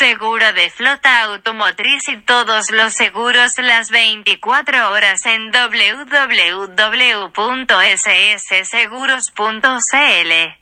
Seguro de flota automotriz y todos los seguros las 24 horas en www.ssseguros.cl.